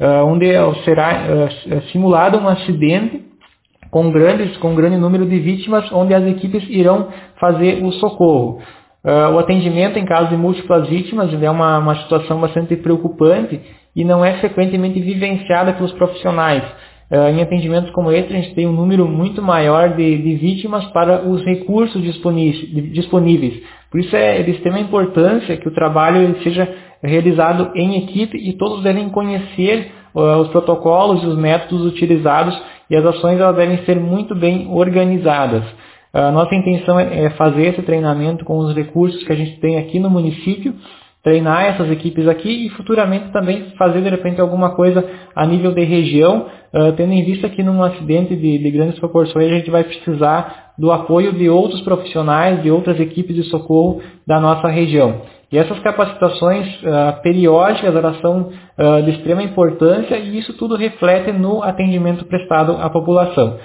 onde será simulado um acidente com, grandes, com um grande número de vítimas, onde as equipes irão fazer o socorro. Uh, o atendimento em caso de múltiplas vítimas é uma, uma situação bastante preocupante e não é frequentemente vivenciada pelos profissionais. Uh, em atendimentos como esse, a gente tem um número muito maior de, de vítimas para os recursos disponíveis. Por isso é de extrema importância que o trabalho seja realizado em equipe e todos devem conhecer uh, os protocolos e os métodos utilizados e as ações elas devem ser muito bem organizadas. A nossa intenção é, é fazer esse treinamento com os recursos que a gente tem aqui no município, treinar essas equipes aqui e futuramente também fazer de repente alguma coisa a nível de região, uh, tendo em vista que num acidente de, de, grandes proporções a gente vai precisar do apoio de outros profissionais, de outras equipes de socorro da nossa região. E essas capacitações uh, periódicas elas são uh, de extrema importância e isso tudo reflete no atendimento prestado à população.